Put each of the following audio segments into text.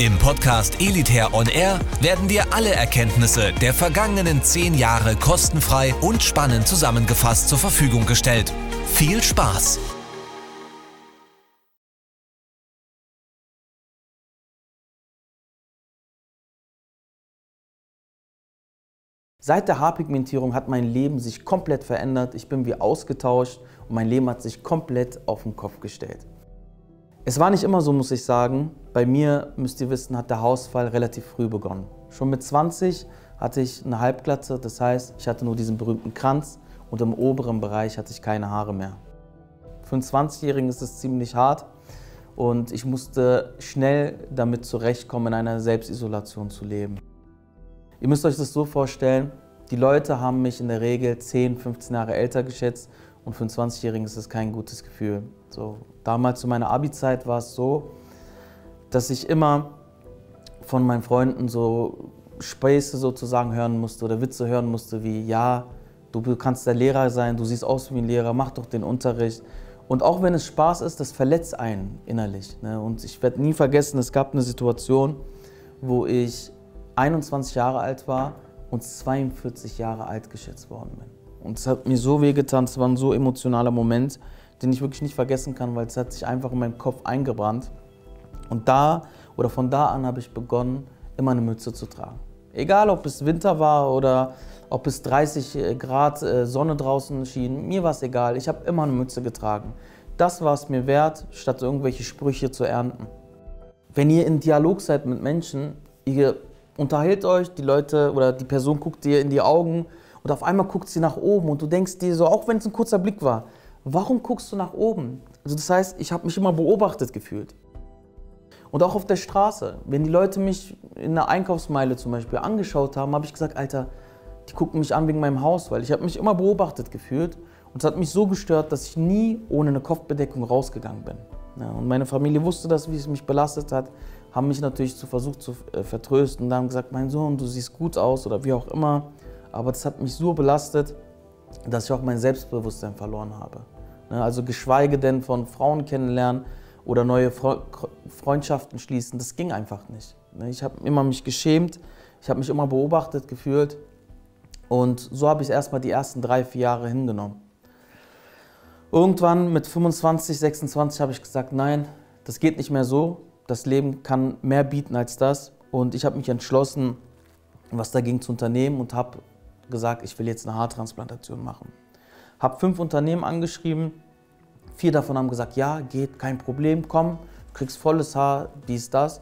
Im Podcast Elitair On Air werden dir alle Erkenntnisse der vergangenen zehn Jahre kostenfrei und spannend zusammengefasst zur Verfügung gestellt. Viel Spaß! Seit der Haarpigmentierung hat mein Leben sich komplett verändert. Ich bin wie ausgetauscht und mein Leben hat sich komplett auf den Kopf gestellt. Es war nicht immer so, muss ich sagen. Bei mir, müsst ihr wissen, hat der Haarausfall relativ früh begonnen. Schon mit 20 hatte ich eine Halbglatze, das heißt, ich hatte nur diesen berühmten Kranz und im oberen Bereich hatte ich keine Haare mehr. Für einen 20-Jährigen ist es ziemlich hart und ich musste schnell damit zurechtkommen, in einer Selbstisolation zu leben. Ihr müsst euch das so vorstellen, die Leute haben mich in der Regel 10, 15 Jahre älter geschätzt und für einen 20-Jährigen ist das kein gutes Gefühl. So, damals zu meiner Abi-Zeit war es so, dass ich immer von meinen Freunden so Späße sozusagen hören musste oder Witze hören musste wie, ja, du kannst der Lehrer sein, du siehst aus wie ein Lehrer, mach doch den Unterricht. Und auch wenn es Spaß ist, das verletzt einen innerlich. Ne? Und ich werde nie vergessen, es gab eine Situation, wo ich 21 Jahre alt war und 42 Jahre alt geschätzt worden bin. Und es hat mir so wehgetan, es war ein so emotionaler Moment, den ich wirklich nicht vergessen kann, weil es hat sich einfach in meinen Kopf eingebrannt. Und da oder von da an habe ich begonnen, immer eine Mütze zu tragen. Egal, ob es Winter war oder ob es 30 Grad äh, Sonne draußen schien, mir war es egal. Ich habe immer eine Mütze getragen. Das war es mir wert, statt irgendwelche Sprüche zu ernten. Wenn ihr in Dialog seid mit Menschen, ihr unterhält euch, die Leute oder die Person guckt dir in die Augen und auf einmal guckt sie nach oben und du denkst dir so, auch wenn es ein kurzer Blick war, warum guckst du nach oben? Also das heißt, ich habe mich immer beobachtet gefühlt. Und auch auf der Straße, wenn die Leute mich in einer Einkaufsmeile zum Beispiel angeschaut haben, habe ich gesagt, Alter, die gucken mich an wegen meinem Haus, weil ich habe mich immer beobachtet gefühlt und es hat mich so gestört, dass ich nie ohne eine Kopfbedeckung rausgegangen bin. Ja, und meine Familie wusste das, wie es mich belastet hat haben mich natürlich zu versucht zu äh, vertrösten und haben gesagt, mein Sohn, du siehst gut aus oder wie auch immer. Aber das hat mich so belastet, dass ich auch mein Selbstbewusstsein verloren habe. Ne, also geschweige denn von Frauen kennenlernen oder neue Freundschaften schließen, das ging einfach nicht. Ne, ich habe immer mich geschämt, ich habe mich immer beobachtet gefühlt und so habe ich erstmal die ersten drei, vier Jahre hingenommen. Irgendwann mit 25, 26 habe ich gesagt, nein, das geht nicht mehr so das Leben kann mehr bieten als das. Und ich habe mich entschlossen, was dagegen zu unternehmen und habe gesagt, ich will jetzt eine Haartransplantation machen. Habe fünf Unternehmen angeschrieben, vier davon haben gesagt, ja, geht, kein Problem, komm, du kriegst volles Haar, dies, das.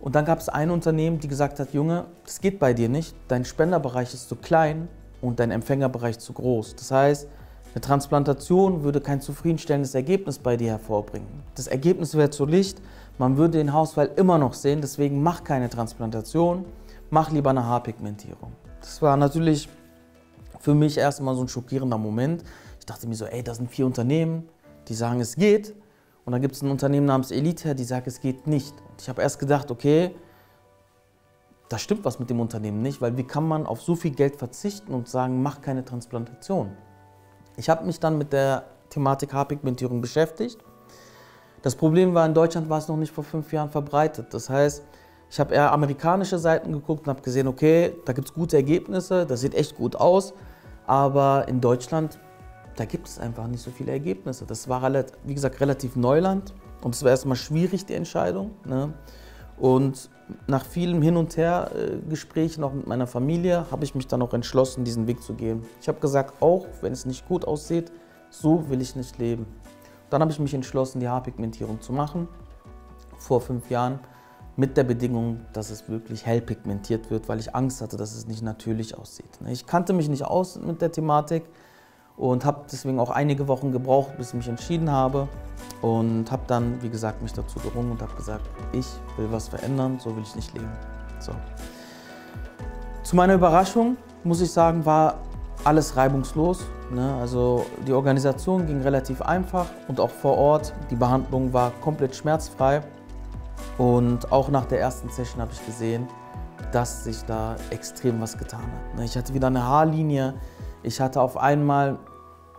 Und dann gab es ein Unternehmen, die gesagt hat, Junge, das geht bei dir nicht, dein Spenderbereich ist zu klein und dein Empfängerbereich zu groß. Das heißt, eine Transplantation würde kein zufriedenstellendes Ergebnis bei dir hervorbringen. Das Ergebnis wäre zu Licht, man würde den Haarausfall immer noch sehen, deswegen mach keine Transplantation, mach lieber eine Haarpigmentierung. Das war natürlich für mich erstmal so ein schockierender Moment. Ich dachte mir so, ey, das sind vier Unternehmen, die sagen, es geht. Und dann gibt es ein Unternehmen namens Elite, die sagt, es geht nicht. Und ich habe erst gedacht, okay, da stimmt was mit dem Unternehmen nicht, weil wie kann man auf so viel Geld verzichten und sagen, mach keine Transplantation? Ich habe mich dann mit der Thematik Haarpigmentierung beschäftigt das Problem war, in Deutschland war es noch nicht vor fünf Jahren verbreitet. Das heißt, ich habe eher amerikanische Seiten geguckt und habe gesehen, okay, da gibt es gute Ergebnisse, das sieht echt gut aus. Aber in Deutschland, da gibt es einfach nicht so viele Ergebnisse. Das war, wie gesagt, relativ Neuland und es war erstmal schwierig, die Entscheidung. Ne? Und nach vielem Hin und Her äh, auch mit meiner Familie, habe ich mich dann auch entschlossen, diesen Weg zu gehen. Ich habe gesagt, auch wenn es nicht gut aussieht, so will ich nicht leben. Dann habe ich mich entschlossen, die Haarpigmentierung zu machen, vor fünf Jahren, mit der Bedingung, dass es wirklich hell pigmentiert wird, weil ich Angst hatte, dass es nicht natürlich aussieht. Ich kannte mich nicht aus mit der Thematik und habe deswegen auch einige Wochen gebraucht, bis ich mich entschieden habe und habe dann, wie gesagt, mich dazu gerungen und habe gesagt, ich will was verändern, so will ich nicht leben. So. Zu meiner Überraschung muss ich sagen, war alles reibungslos. Ne? Also die Organisation ging relativ einfach und auch vor Ort, die Behandlung war komplett schmerzfrei. Und auch nach der ersten Session habe ich gesehen, dass sich da extrem was getan hat. Ne? Ich hatte wieder eine Haarlinie, ich hatte auf einmal,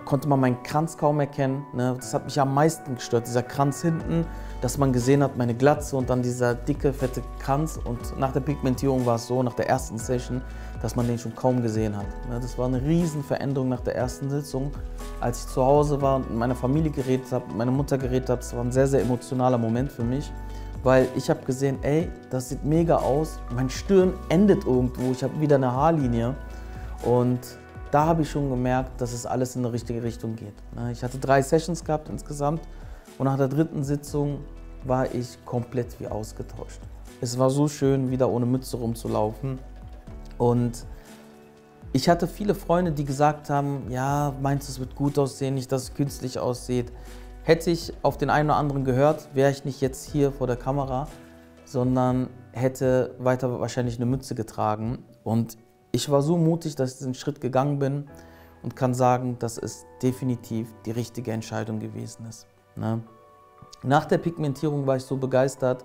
konnte man meinen Kranz kaum erkennen. Ne? Das hat mich am meisten gestört, dieser Kranz hinten, dass man gesehen hat, meine Glatze und dann dieser dicke, fette Kranz. Und nach der Pigmentierung war es so, nach der ersten Session, dass man den schon kaum gesehen hat. Ne? Das war eine riesen Veränderung nach der ersten Sitzung. Als ich zu Hause war und mit meiner Familie geredet habe, mit meiner Mutter geredet habe, das war ein sehr, sehr emotionaler Moment für mich weil ich habe gesehen, ey, das sieht mega aus. Mein Stirn endet irgendwo, ich habe wieder eine Haarlinie und da habe ich schon gemerkt, dass es alles in die richtige Richtung geht. Ne? Ich hatte drei Sessions gehabt insgesamt und nach der dritten Sitzung war ich komplett wie ausgetauscht. Es war so schön, wieder ohne Mütze rumzulaufen und ich hatte viele Freunde, die gesagt haben, ja, meinst du, es wird gut aussehen, nicht, dass es künstlich aussieht. Hätte ich auf den einen oder anderen gehört, wäre ich nicht jetzt hier vor der Kamera, sondern hätte weiter wahrscheinlich eine Mütze getragen. Und ich war so mutig, dass ich diesen Schritt gegangen bin und kann sagen, dass es definitiv die richtige Entscheidung gewesen ist. Ne? Nach der Pigmentierung war ich so begeistert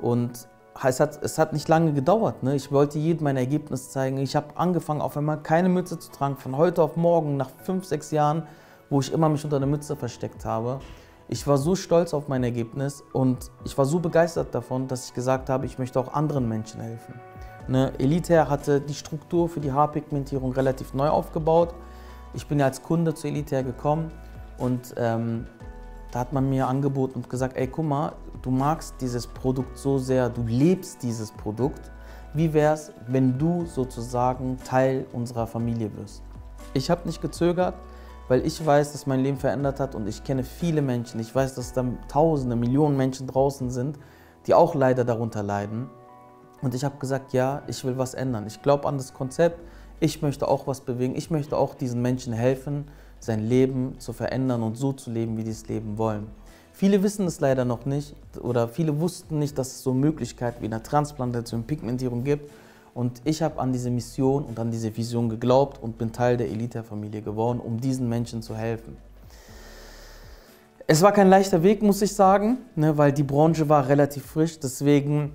und es hat, es hat nicht lange gedauert. Ne? Ich wollte jedem mein Ergebnis zeigen. Ich habe angefangen, auf einmal keine Mütze zu tragen. Von heute auf morgen, nach fünf, sechs Jahren, wo ich immer mich unter der Mütze versteckt habe. Ich war so stolz auf mein Ergebnis und ich war so begeistert davon, dass ich gesagt habe, ich möchte auch anderen Menschen helfen. Ne, Elite hatte die Struktur für die Haarpigmentierung relativ neu aufgebaut. Ich bin ja als Kunde zu Elite gekommen und ähm, da hat man mir angeboten und gesagt, ey, guck mal, du magst dieses Produkt so sehr, du lebst dieses Produkt. Wie wäre es, wenn du sozusagen Teil unserer Familie wirst? Ich habe nicht gezögert, weil ich weiß, dass mein Leben verändert hat und ich kenne viele Menschen. Ich weiß, dass da Tausende, Millionen Menschen draußen sind, die auch leider darunter leiden. Und ich habe gesagt, ja, ich will was ändern. Ich glaube an das Konzept. Ich möchte auch was bewegen. Ich möchte auch diesen Menschen helfen, sein Leben zu verändern und so zu leben, wie die es leben wollen. Viele wissen es leider noch nicht oder viele wussten nicht, dass es so Möglichkeiten wie eine Transplantation, Pigmentierung gibt. Und ich habe an diese Mission und an diese Vision geglaubt und bin Teil der Elite-Familie geworden, um diesen Menschen zu helfen. Es war kein leichter Weg, muss ich sagen, ne, weil die Branche war relativ frisch. Deswegen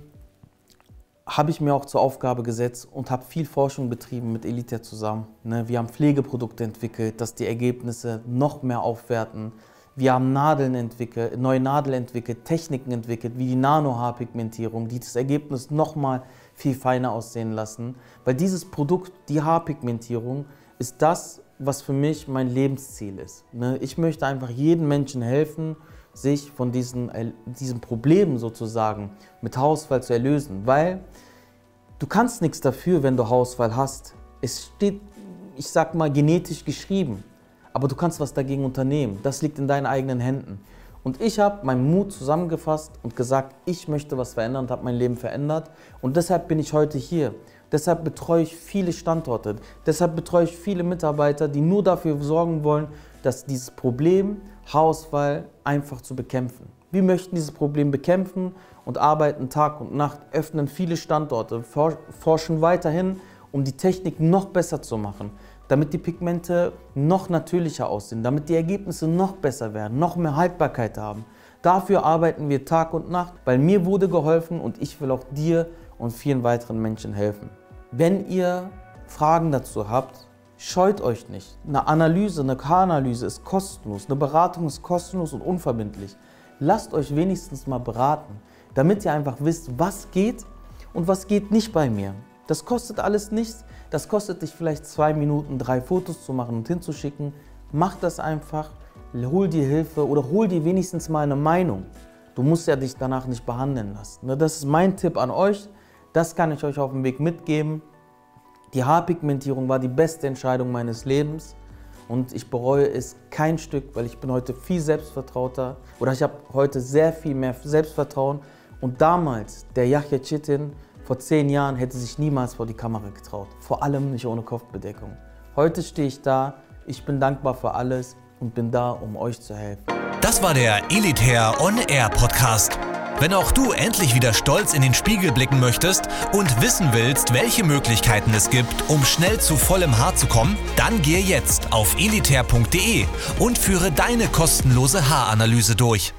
habe ich mir auch zur Aufgabe gesetzt und habe viel Forschung betrieben mit Elite zusammen. Ne. Wir haben Pflegeprodukte entwickelt, dass die Ergebnisse noch mehr aufwerten. Wir haben Nadeln entwickelt, neue Nadeln entwickelt, Techniken entwickelt, wie die Nanohaarpigmentierung, die das Ergebnis nochmal viel feiner aussehen lassen. Weil dieses Produkt, die Haarpigmentierung, ist das, was für mich mein Lebensziel ist. Ne? Ich möchte einfach jedem Menschen helfen, sich von diesen, äh, diesem Problem sozusagen mit Haarausfall zu erlösen. Weil du kannst nichts dafür, wenn du Haarausfall hast. Es steht, ich sag mal, genetisch geschrieben. Aber du kannst was dagegen unternehmen. Das liegt in deinen eigenen Händen. Und ich habe meinen Mut zusammengefasst und gesagt, ich möchte was verändern und habe mein Leben verändert. Und deshalb bin ich heute hier. Deshalb betreue ich viele Standorte. Deshalb betreue ich viele Mitarbeiter, die nur dafür sorgen wollen, dass dieses Problem Haarausfall einfach zu bekämpfen. Wir möchten dieses Problem bekämpfen und arbeiten Tag und Nacht, öffnen viele Standorte, forschen weiterhin, um die Technik noch besser zu machen damit die Pigmente noch natürlicher aussehen, damit die Ergebnisse noch besser werden, noch mehr Haltbarkeit haben. Dafür arbeiten wir Tag und Nacht, weil mir wurde geholfen und ich will auch dir und vielen weiteren Menschen helfen. Wenn ihr Fragen dazu habt, scheut euch nicht. Eine Analyse, eine K-Analyse ist kostenlos, eine Beratung ist kostenlos und unverbindlich. Lasst euch wenigstens mal beraten, damit ihr einfach wisst, was geht und was geht nicht bei mir. Das kostet alles nichts. Das kostet dich vielleicht zwei Minuten, drei Fotos zu machen und hinzuschicken. Mach das einfach, hol dir Hilfe oder hol dir wenigstens mal eine Meinung. Du musst ja dich danach nicht behandeln lassen. Ne, das ist mein Tipp an euch. Das kann ich euch auf dem Weg mitgeben. Die Haarpigmentierung war die beste Entscheidung meines Lebens und ich bereue es kein Stück, weil ich bin heute viel selbstvertrauter oder ich habe heute sehr viel mehr Selbstvertrauen. Und damals, der Yahya Chitin, vor zehn Jahren hätte sich niemals vor die Kamera getraut, vor allem nicht ohne Kopfbedeckung. Heute stehe ich da, ich bin dankbar für alles und bin da, um euch zu helfen. Das war der Elitair On Air Podcast. Wenn auch du endlich wieder stolz in den Spiegel blicken möchtest und wissen willst, welche Möglichkeiten es gibt, um schnell zu vollem Haar zu kommen, dann geh jetzt auf elitair.de und führe deine kostenlose Haaranalyse durch.